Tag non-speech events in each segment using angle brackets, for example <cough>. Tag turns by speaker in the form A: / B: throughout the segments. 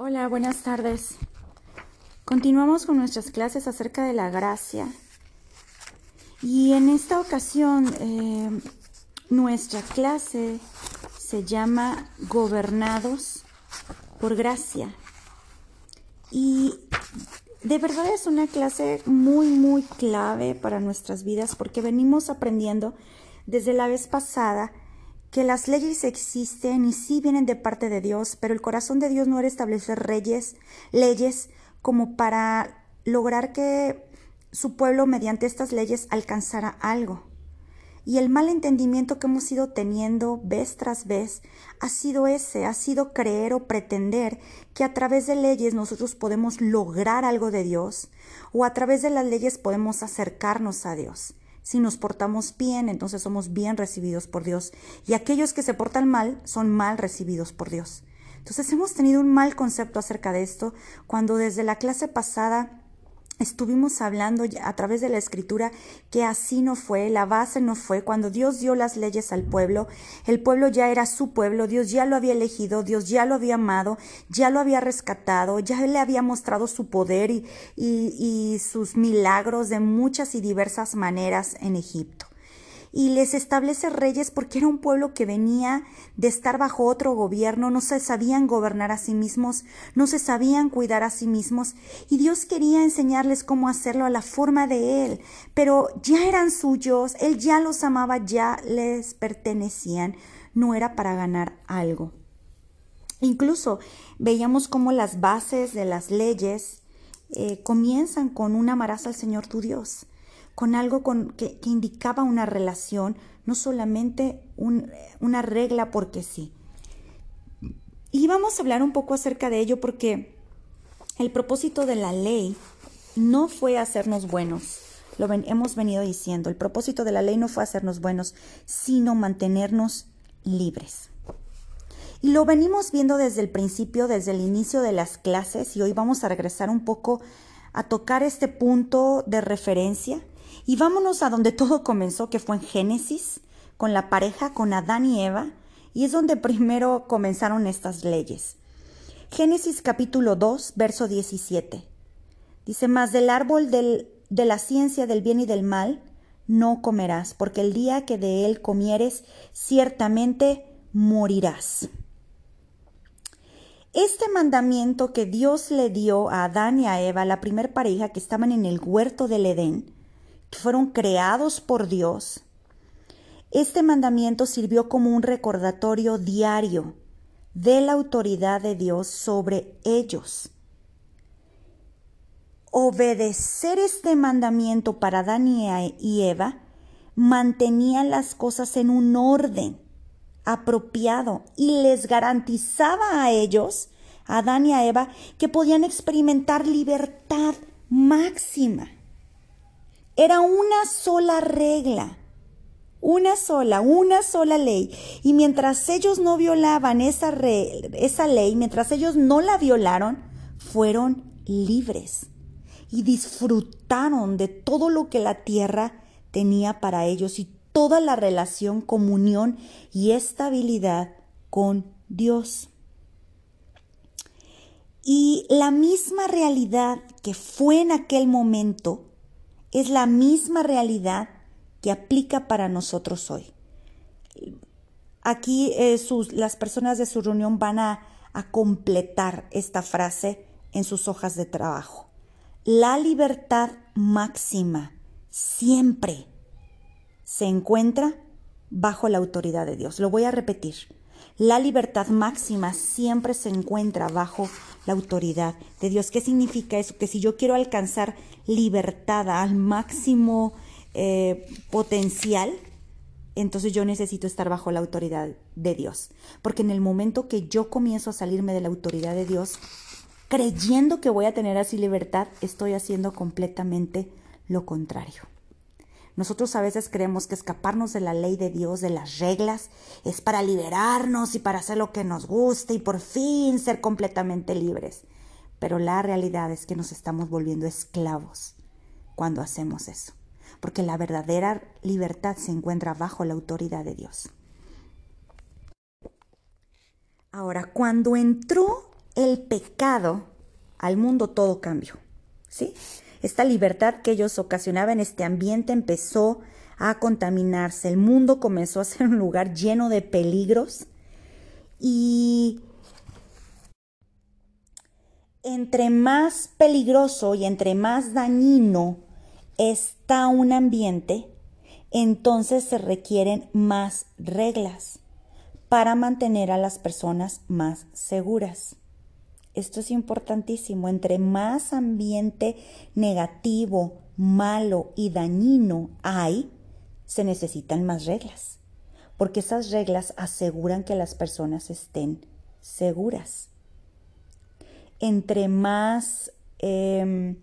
A: Hola, buenas tardes. Continuamos con nuestras clases acerca de la gracia. Y en esta ocasión eh, nuestra clase se llama Gobernados por Gracia. Y de verdad es una clase muy, muy clave para nuestras vidas porque venimos aprendiendo desde la vez pasada que las leyes existen y sí vienen de parte de Dios, pero el corazón de Dios no era establecer reyes, leyes como para lograr que su pueblo mediante estas leyes alcanzara algo. Y el mal entendimiento que hemos ido teniendo vez tras vez ha sido ese, ha sido creer o pretender que a través de leyes nosotros podemos lograr algo de Dios o a través de las leyes podemos acercarnos a Dios. Si nos portamos bien, entonces somos bien recibidos por Dios. Y aquellos que se portan mal son mal recibidos por Dios. Entonces hemos tenido un mal concepto acerca de esto cuando desde la clase pasada Estuvimos hablando a través de la escritura que así no fue, la base no fue. Cuando Dios dio las leyes al pueblo, el pueblo ya era su pueblo, Dios ya lo había elegido, Dios ya lo había amado, ya lo había rescatado, ya le había mostrado su poder y, y sus milagros de muchas y diversas maneras en Egipto y les establece reyes porque era un pueblo que venía de estar bajo otro gobierno, no se sabían gobernar a sí mismos, no se sabían cuidar a sí mismos y Dios quería enseñarles cómo hacerlo a la forma de Él, pero ya eran suyos, Él ya los amaba, ya les pertenecían, no era para ganar algo. Incluso veíamos cómo las bases de las leyes eh, comienzan con un amarás al Señor tu Dios con algo que, indicaba una relación, no solamente una regla porque sí. Y vamos a hablar un poco acerca de ello porque el propósito de la ley no fue hacernos buenos. Lo hemos venido diciendo. El propósito de la ley no fue hacernos buenos, sino mantenernos libres. Y lo venimos viendo desde el principio, desde el inicio de las clases, y hoy vamos a regresar un poco a tocar este punto de referencia y vámonos a donde todo comenzó, que fue en Génesis, con la pareja, con Adán y Eva, y es donde primero comenzaron estas leyes. Génesis capítulo 2, verso 17. Dice, más del árbol del, de la ciencia del bien y del mal no comerás, porque el día que de él comieres, ciertamente morirás. Este mandamiento que Dios le dio a Adán y a Eva, la primer pareja que estaban en el huerto del Edén, fueron creados por Dios, este mandamiento sirvió como un recordatorio diario de la autoridad de Dios sobre ellos. Obedecer este mandamiento para Adán y Eva mantenía las cosas en un orden apropiado y les garantizaba a ellos, a Adán y a Eva, que podían experimentar libertad máxima. Era una sola regla, una sola, una sola ley. Y mientras ellos no violaban esa, esa ley, mientras ellos no la violaron, fueron libres y disfrutaron de todo lo que la tierra tenía para ellos y toda la relación, comunión y estabilidad con Dios. Y la misma realidad que fue en aquel momento es la misma realidad que aplica para nosotros hoy. Aquí eh, las personas de su reunión van a, a completar esta frase en sus hojas de trabajo. La libertad máxima siempre se encuentra bajo la autoridad de Dios. Lo voy a repetir. La libertad máxima siempre se encuentra bajo la autoridad de Dios. ¿Qué significa eso? Que si yo quiero alcanzar libertad al máximo eh, potencial, entonces yo necesito estar bajo la autoridad de Dios. Porque en el momento que yo comienzo a salirme de la autoridad de Dios, creyendo que voy a tener así libertad, estoy haciendo completamente lo contrario. Nosotros a veces creemos que escaparnos de la ley de Dios, de las reglas, es para liberarnos y para hacer lo que nos guste y por fin ser completamente libres. Pero la realidad es que nos estamos volviendo esclavos cuando hacemos eso, porque la verdadera libertad se encuentra bajo la autoridad de Dios. Ahora, cuando entró el pecado al mundo todo cambió. ¿Sí? Esta libertad que ellos ocasionaban en este ambiente empezó a contaminarse. El mundo comenzó a ser un lugar lleno de peligros y entre más peligroso y entre más dañino está un ambiente, entonces se requieren más reglas para mantener a las personas más seguras. Esto es importantísimo. Entre más ambiente negativo, malo y dañino hay, se necesitan más reglas, porque esas reglas aseguran que las personas estén seguras. Entre más em,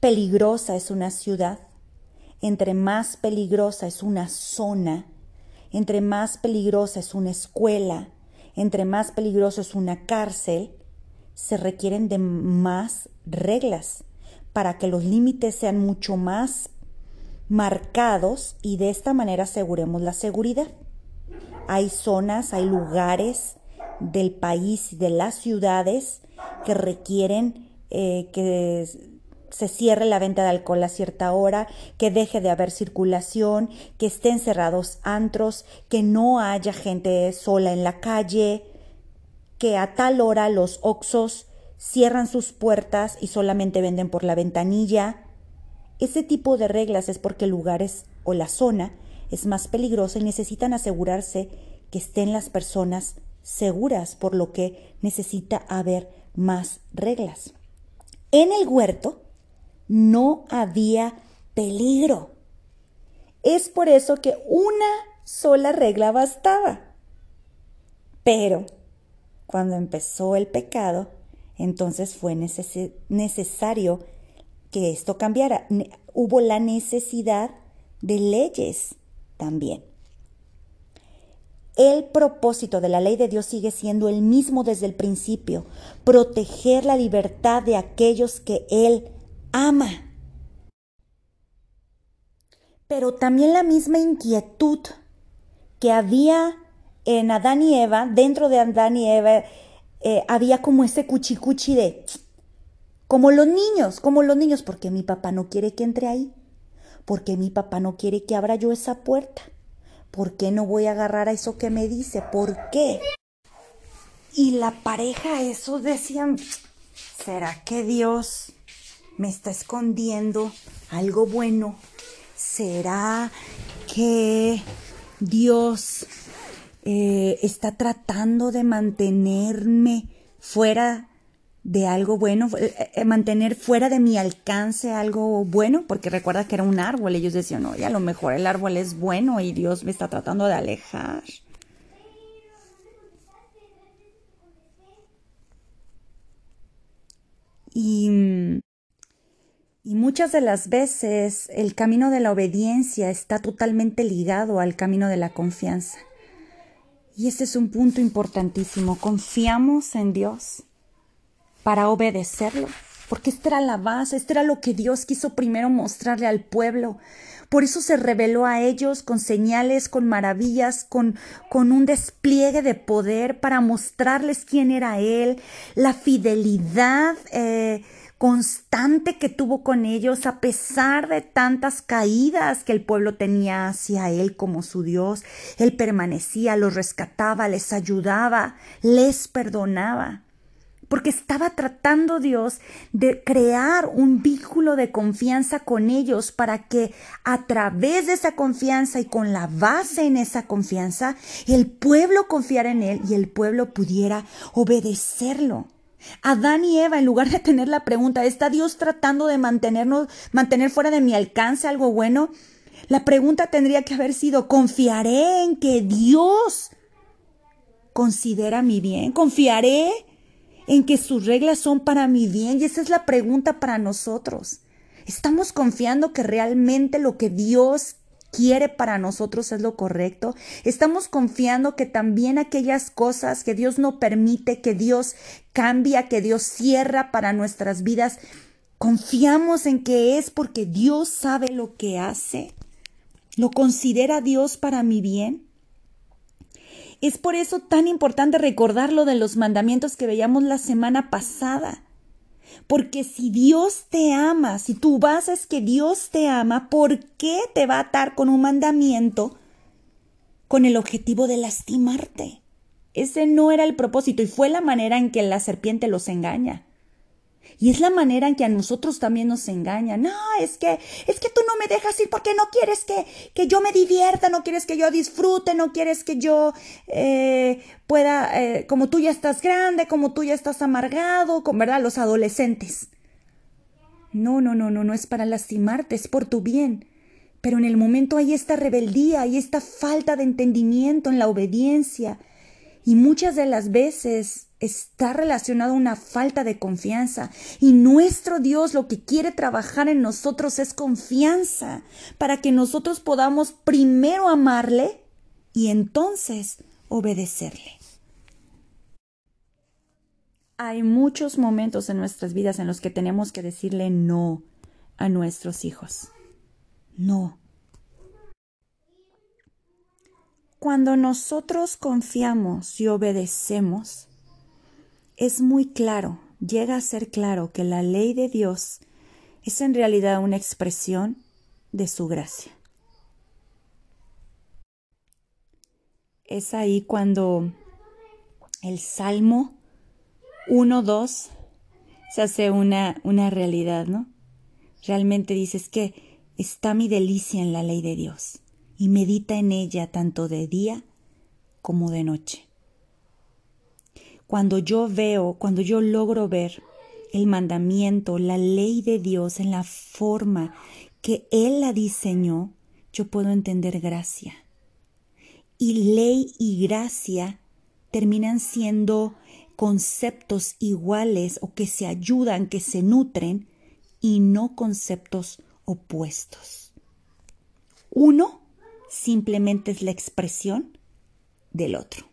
A: peligrosa es una ciudad, entre más peligrosa es una zona, entre más peligrosa es una escuela, entre más peligroso es una cárcel, se requieren de más reglas para que los límites sean mucho más marcados y de esta manera aseguremos la seguridad. Hay zonas, hay lugares del país y de las ciudades que requieren eh, que se cierre la venta de alcohol a cierta hora, que deje de haber circulación, que estén cerrados antros, que no haya gente sola en la calle, que a tal hora los oxos cierran sus puertas y solamente venden por la ventanilla. Ese tipo de reglas es porque el lugar es, o la zona es más peligrosa y necesitan asegurarse que estén las personas seguras, por lo que necesita haber más reglas. En el huerto no había peligro. Es por eso que una sola regla bastaba. Pero cuando empezó el pecado, entonces fue necesario que esto cambiara. Hubo la necesidad de leyes también. El propósito de la ley de Dios sigue siendo el mismo desde el principio, proteger la libertad de aquellos que Él ama. Pero también la misma inquietud que había en Adán y Eva, dentro de Adán y Eva, eh, había como ese cuchicuchi de, como los niños, como los niños, porque mi papá no quiere que entre ahí, porque mi papá no quiere que abra yo esa puerta, ¿por qué no voy a agarrar a eso que me dice? ¿Por qué? Y la pareja, eso decían, ¿será que Dios me está escondiendo algo bueno? ¿Será que Dios eh, está tratando de mantenerme fuera de algo bueno, eh, eh, mantener fuera de mi alcance algo bueno, porque recuerda que era un árbol, ellos decían, oye, a lo mejor el árbol es bueno y Dios me está tratando de alejar. Y y muchas de las veces el camino de la obediencia está totalmente ligado al camino de la confianza. Y ese es un punto importantísimo. Confiamos en Dios para obedecerlo, porque esta era la base, esto era lo que Dios quiso primero mostrarle al pueblo. Por eso se reveló a ellos con señales, con maravillas, con, con un despliegue de poder para mostrarles quién era Él, la fidelidad. Eh, constante que tuvo con ellos a pesar de tantas caídas que el pueblo tenía hacia él como su Dios. Él permanecía, los rescataba, les ayudaba, les perdonaba. Porque estaba tratando Dios de crear un vínculo de confianza con ellos para que a través de esa confianza y con la base en esa confianza, el pueblo confiara en Él y el pueblo pudiera obedecerlo. Adán y Eva, en lugar de tener la pregunta, ¿está Dios tratando de mantenernos, mantener fuera de mi alcance algo bueno? La pregunta tendría que haber sido, ¿confiaré en que Dios considera mi bien? ¿Confiaré en que sus reglas son para mi bien? Y esa es la pregunta para nosotros. ¿Estamos confiando que realmente lo que Dios quiere para nosotros es lo correcto. Estamos confiando que también aquellas cosas que Dios no permite, que Dios cambia, que Dios cierra para nuestras vidas, confiamos en que es porque Dios sabe lo que hace. ¿Lo considera Dios para mi bien? Es por eso tan importante recordar lo de los mandamientos que veíamos la semana pasada. Porque si Dios te ama, si tu base es que Dios te ama, ¿por qué te va a atar con un mandamiento con el objetivo de lastimarte? Ese no era el propósito y fue la manera en que la serpiente los engaña. Y es la manera en que a nosotros también nos engañan. No, es que, es que tú no me dejas ir porque no quieres que, que yo me divierta, no quieres que yo disfrute, no quieres que yo eh, pueda, eh, como tú ya estás grande, como tú ya estás amargado, con verdad, los adolescentes. No, no, no, no, no es para lastimarte, es por tu bien. Pero en el momento hay esta rebeldía, hay esta falta de entendimiento en la obediencia. Y muchas de las veces está relacionado a una falta de confianza. Y nuestro Dios lo que quiere trabajar en nosotros es confianza para que nosotros podamos primero amarle y entonces obedecerle. Hay muchos momentos en nuestras vidas en los que tenemos que decirle no a nuestros hijos. No. Cuando nosotros confiamos y obedecemos, es muy claro, llega a ser claro que la ley de Dios es en realidad una expresión de su gracia. Es ahí cuando el Salmo 1.2 se hace una, una realidad, ¿no? Realmente dices que está mi delicia en la ley de Dios y medita en ella tanto de día como de noche cuando yo veo, cuando yo logro ver el mandamiento, la ley de Dios en la forma que Él la diseñó, yo puedo entender gracia. Y ley y gracia terminan siendo conceptos iguales o que se ayudan, que se nutren, y no conceptos opuestos. Uno simplemente es la expresión del otro.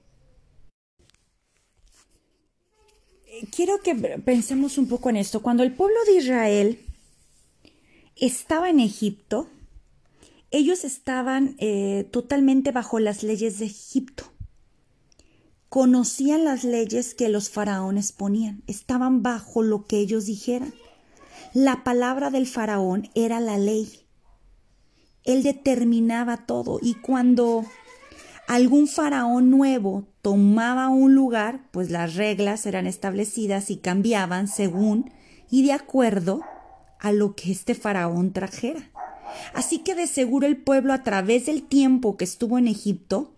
A: quiero que pensemos un poco en esto. Cuando el pueblo de Israel estaba en Egipto, ellos estaban eh, totalmente bajo las leyes de Egipto. Conocían las leyes que los faraones ponían, estaban bajo lo que ellos dijeran. La palabra del faraón era la ley. Él determinaba todo y cuando algún faraón nuevo tomaba un lugar, pues las reglas eran establecidas y cambiaban según y de acuerdo a lo que este faraón trajera. Así que de seguro el pueblo a través del tiempo que estuvo en Egipto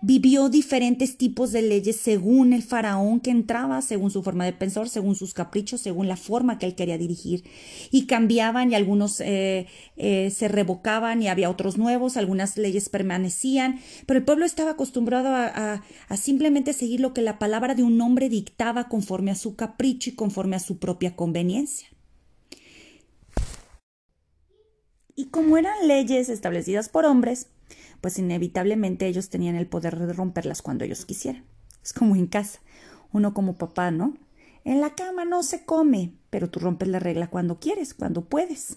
A: vivió diferentes tipos de leyes según el faraón que entraba, según su forma de pensar, según sus caprichos, según la forma que él quería dirigir. Y cambiaban y algunos eh, eh, se revocaban y había otros nuevos, algunas leyes permanecían, pero el pueblo estaba acostumbrado a, a simplemente seguir lo que la palabra de un hombre dictaba conforme a su capricho y conforme a su propia conveniencia. Y como eran leyes establecidas por hombres, pues inevitablemente ellos tenían el poder de romperlas cuando ellos quisieran. Es como en casa, uno como papá, ¿no? En la cama no se come, pero tú rompes la regla cuando quieres, cuando puedes.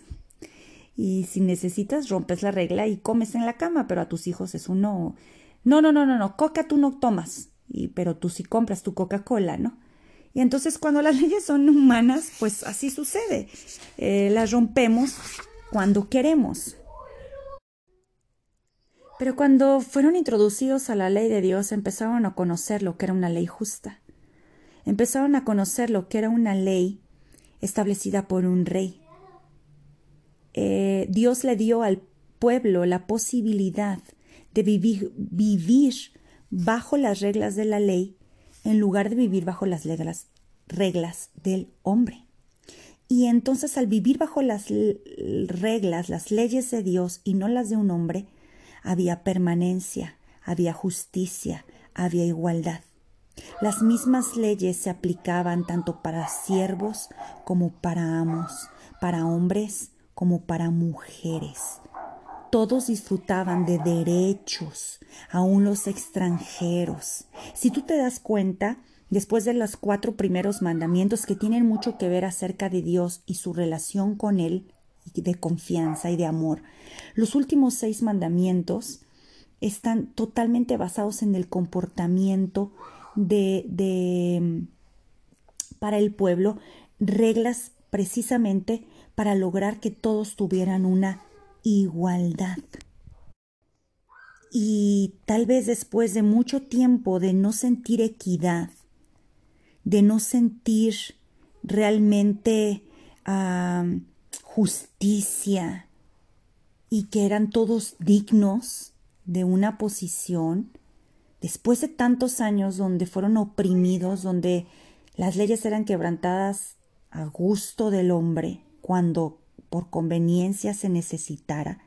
A: Y si necesitas, rompes la regla y comes en la cama, pero a tus hijos es uno. No, no, no, no, no, coca tú no tomas, y, pero tú sí compras tu Coca-Cola, ¿no? Y entonces cuando las <laughs> leyes son humanas, pues así sucede. Eh, las rompemos cuando queremos. Pero cuando fueron introducidos a la ley de Dios empezaron a conocer lo que era una ley justa. Empezaron a conocer lo que era una ley establecida por un rey. Eh, Dios le dio al pueblo la posibilidad de vivir, vivir bajo las reglas de la ley en lugar de vivir bajo las reglas, reglas del hombre. Y entonces al vivir bajo las reglas, las leyes de Dios y no las de un hombre, había permanencia, había justicia, había igualdad. Las mismas leyes se aplicaban tanto para siervos como para amos, para hombres como para mujeres. Todos disfrutaban de derechos, aun los extranjeros. Si tú te das cuenta, después de los cuatro primeros mandamientos que tienen mucho que ver acerca de Dios y su relación con Él, de confianza y de amor, los últimos seis mandamientos están totalmente basados en el comportamiento de, de para el pueblo, reglas precisamente para lograr que todos tuvieran una igualdad. Y tal vez después de mucho tiempo de no sentir equidad, de no sentir realmente justicia y que eran todos dignos de una posición, después de tantos años donde fueron oprimidos, donde las leyes eran quebrantadas a gusto del hombre, cuando por conveniencia se necesitara,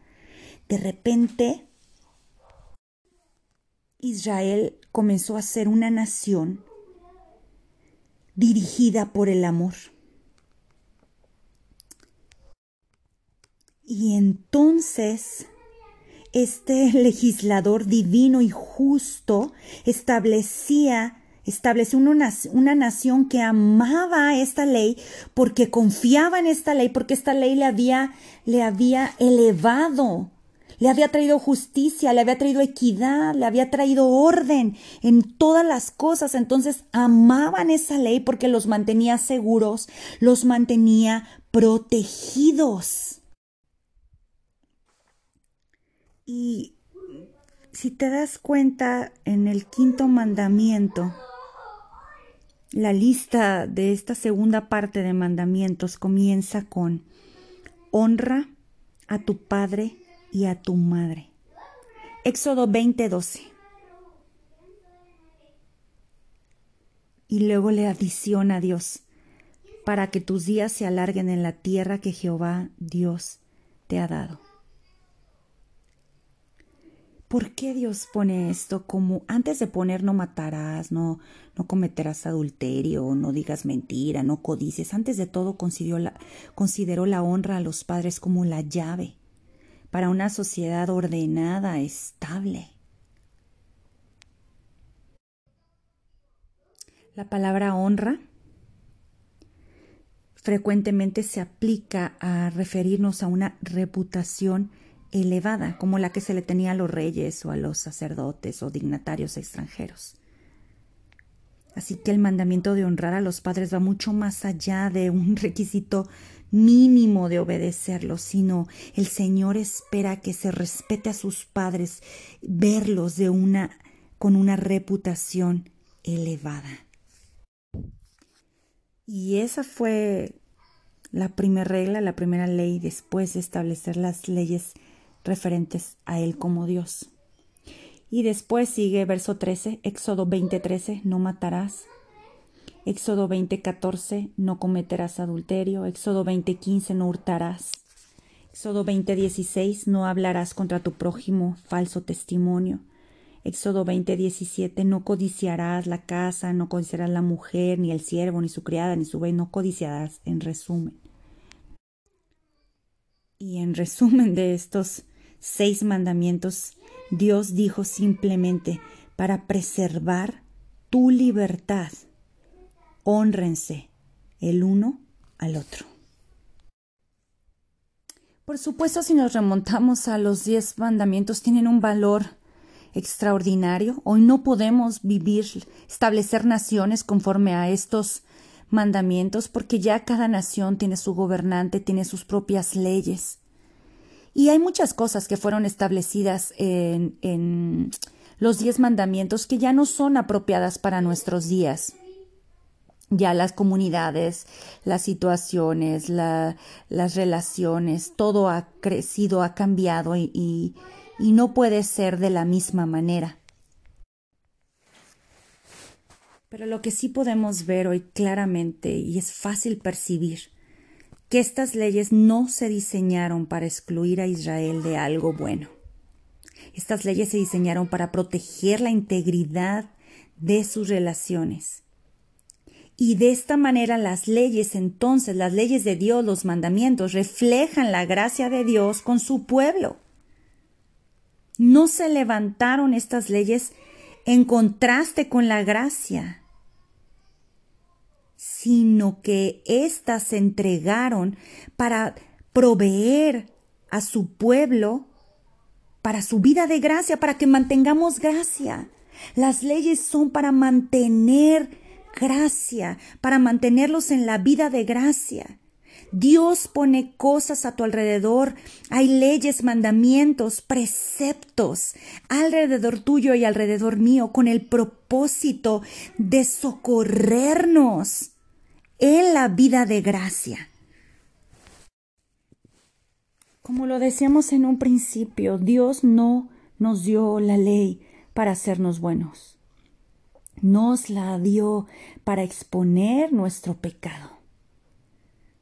A: de repente Israel comenzó a ser una nación dirigida por el amor. Y entonces este <laughs> legislador divino y justo establecía estableció una, una, nación que amaba esta ley porque confiaba en esta ley, porque esta ley le había, le había elevado, le había traído justicia, le había traído equidad, le había traído orden en todas las cosas. Entonces amaban esa ley porque los mantenía seguros, los mantenía protegidos. Y si te das cuenta en el quinto mandamiento, la lista de esta segunda parte de mandamientos comienza con honra a tu padre y a tu madre. Éxodo 20:12. Y luego le adiciona a Dios, para que tus días se alarguen en la tierra que Jehová Dios te ha dado. ¿Por qué Dios pone esto como antes de poner no matarás, no, no cometerás adulterio, no digas mentira, no codices? Antes de todo consideró la, consideró la honra a los padres como la llave para una sociedad ordenada, estable. La palabra honra frecuentemente se aplica a referirnos a una reputación elevada, como la que se le tenía a los reyes o a los sacerdotes o dignatarios extranjeros. Así que el mandamiento de honrar a los padres va mucho más allá de un <laughs> requisito mínimo de obedecerlos, sino el Señor espera que se respete a sus padres, verlos de una con una reputación elevada. Y esa fue la primera regla, la primera ley después de establecer las leyes referentes a Él como Dios. Y después sigue verso 13, Éxodo 20:13, no matarás. Éxodo 20:14, no cometerás adulterio. Éxodo 20:15, no hurtarás. Éxodo 20:16, no hablarás contra tu prójimo falso testimonio. Éxodo 20:17, no codiciarás la casa, no codiciarás la mujer, ni el siervo, ni su criada, ni su bey, no codiciarás, en resumen. Y en resumen de estos seis mandamientos, Dios dijo simplemente, para preservar tu libertad, honrense el uno al otro. Por supuesto, si nos remontamos a los diez mandamientos, tienen un valor extraordinario. Hoy no podemos vivir, establecer naciones conforme a estos mandamientos, porque ya cada nación tiene su gobernante, tiene sus propias leyes. Y hay muchas cosas que fueron establecidas en, los diez mandamientos que ya no son apropiadas para nuestros días. Ya las comunidades, las situaciones, la, las relaciones, todo ha crecido, ha cambiado y no puede ser de la misma manera. Pero lo que sí podemos ver hoy claramente y es fácil percibir que estas leyes no se diseñaron para excluir a Israel de algo bueno. Estas leyes se diseñaron para proteger la integridad de sus relaciones. Y de esta manera las leyes entonces, las leyes de Dios, los mandamientos, reflejan la gracia de Dios con su pueblo. No se levantaron estas leyes en contraste con la gracia, sino que éstas se entregaron para proveer a su pueblo para su vida de gracia, para que mantengamos gracia. Las leyes son para mantener gracia, para mantenerlos en la vida de gracia. Dios pone cosas a tu alrededor. Hay leyes, mandamientos, preceptos alrededor tuyo y alrededor mío con el propósito de socorrernos en la vida de gracia. Como lo decíamos en un principio, Dios no nos dio la ley para hacernos buenos. Nos la dio para exponer nuestro pecado.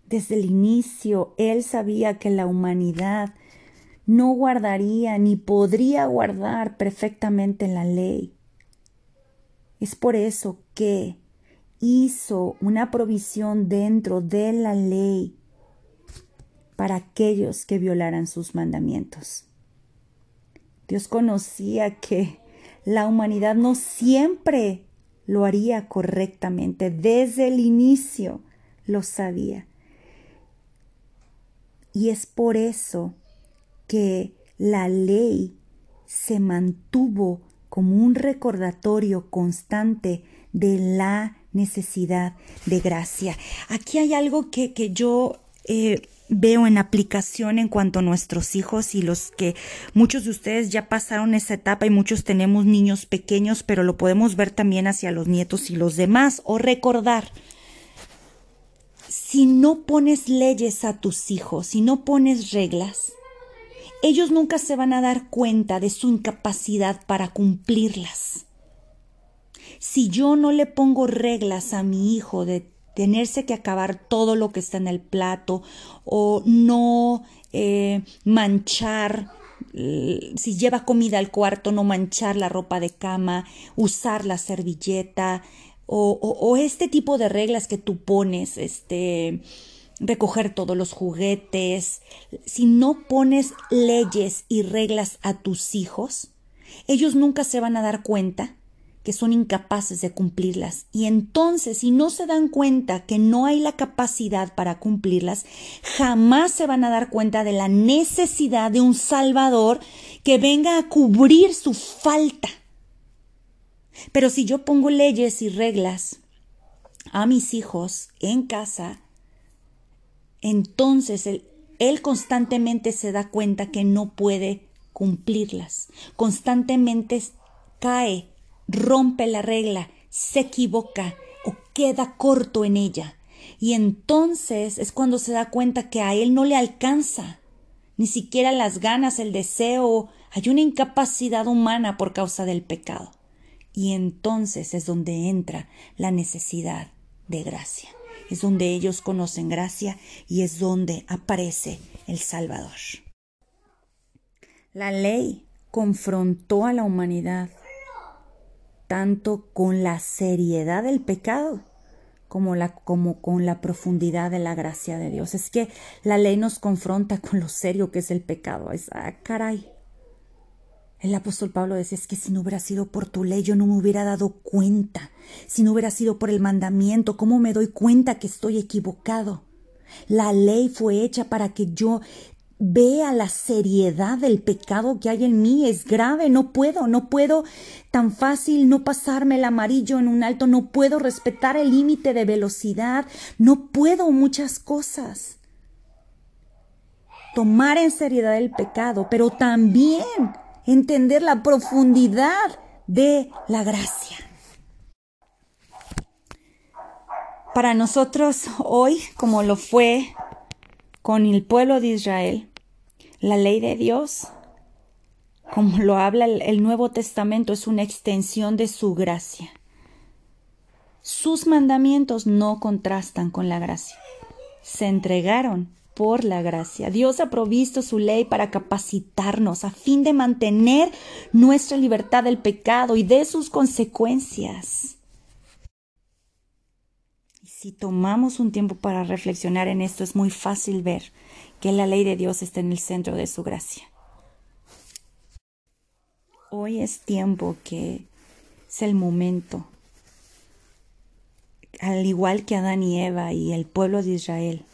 A: Desde el inicio, Él sabía que la humanidad no guardaría ni podría guardar perfectamente la ley. Es por eso que hizo una provisión dentro de la ley para aquellos que violaran sus mandamientos. Dios conocía que la humanidad no siempre lo haría correctamente, desde el inicio lo sabía. Y es por eso que la ley se mantuvo como un recordatorio constante de la necesidad de gracia. Aquí hay algo que, que yo eh, veo en aplicación en cuanto a nuestros hijos y los que muchos de ustedes ya pasaron esa etapa y muchos tenemos niños pequeños, pero lo podemos ver también hacia los nietos y los demás o recordar si no pones leyes a tus hijos, si no pones reglas, ellos nunca se van a dar cuenta de su incapacidad para cumplirlas. Si yo no le pongo reglas a mi hijo de tenerse que acabar todo lo que está en el plato o no eh, manchar si lleva comida al cuarto, no manchar la ropa de cama, usar la servilleta, o, este tipo de reglas que tú pones, este, recoger todos los juguetes, si no pones leyes y reglas a tus hijos, ellos nunca se van a dar cuenta que son incapaces de cumplirlas. Y entonces, si no se dan cuenta que no hay la capacidad para cumplirlas, jamás se van a dar cuenta de la necesidad de un Salvador que venga a cubrir su falta. Pero si yo pongo leyes y reglas a mis hijos en casa, entonces él, él, constantemente se da cuenta que no puede cumplirlas. Constantemente cae, rompe la regla, se equivoca o queda corto en ella. Y entonces es cuando se da cuenta que a él no le alcanza ni siquiera las ganas, el deseo, hay una incapacidad humana por causa del pecado. Y entonces es donde entra la necesidad de gracia. Es donde ellos conocen gracia y es donde aparece el Salvador. La ley confrontó a la humanidad tanto con la seriedad del pecado como, la, como con la profundidad de la gracia de Dios. Es que la ley nos confronta con lo serio que es el pecado. Es, ah, caray, el apóstol Pablo decía, es que si no hubiera sido por tu ley, yo no me hubiera dado cuenta. Si no hubiera sido por el mandamiento, ¿cómo me doy cuenta que estoy equivocado? La ley fue hecha para que yo vea la seriedad del pecado que hay en mí. Es grave, no puedo, no puedo tan fácil no pasarme el amarillo en un alto, no puedo respetar el límite de velocidad, no puedo muchas cosas. Tomar en seriedad el pecado, pero también entender la profundidad de la gracia. Para nosotros hoy, como lo fue con el pueblo de Israel, la ley de Dios, como lo habla el Nuevo Testamento, es una extensión de su gracia. Sus mandamientos no contrastan con la gracia. Se entregaron por la gracia. Dios ha provisto su ley para capacitarnos a fin de mantener nuestra libertad del pecado y de sus consecuencias. Y si tomamos un tiempo para reflexionar en esto, es muy fácil ver que la ley de Dios está en el centro de su gracia. Hoy es tiempo que es el momento, al igual que Adán y Eva y el pueblo de Israel,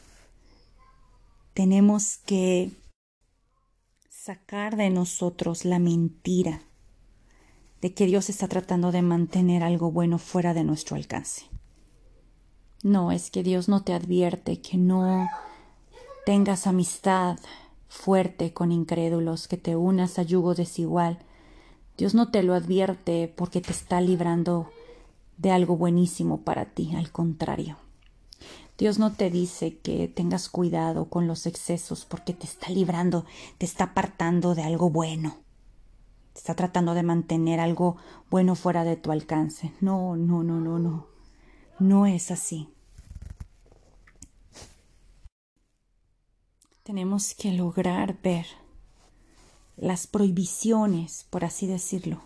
A: tenemos que sacar de nosotros la mentira de que Dios está tratando de mantener algo bueno fuera de nuestro alcance. No, es que Dios no te advierte que no tengas amistad fuerte con incrédulos, que te unas a yugo desigual. Dios no te lo advierte porque te está librando de algo buenísimo para ti, al contrario. Dios no te dice que tengas cuidado con los excesos porque te está librando, te está apartando de algo bueno. Te está tratando de mantener algo bueno fuera de tu alcance. No, no, no, no, no. No es así. Tenemos que lograr ver las prohibiciones, por así decirlo,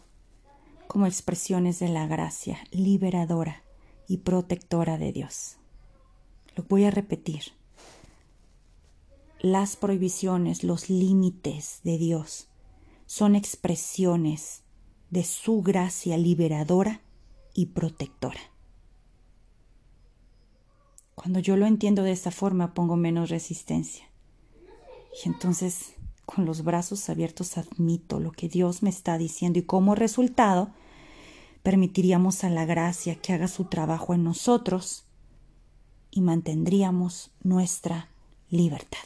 A: como expresiones de la gracia liberadora y protectora de Dios. Lo voy a repetir. Las prohibiciones, los límites de Dios son expresiones de su gracia liberadora y protectora. Cuando yo lo entiendo de esta forma pongo menos resistencia. Y entonces, con los brazos abiertos, admito lo que Dios me está diciendo y como resultado, permitiríamos a la gracia que haga su trabajo en nosotros y mantendríamos nuestra libertad.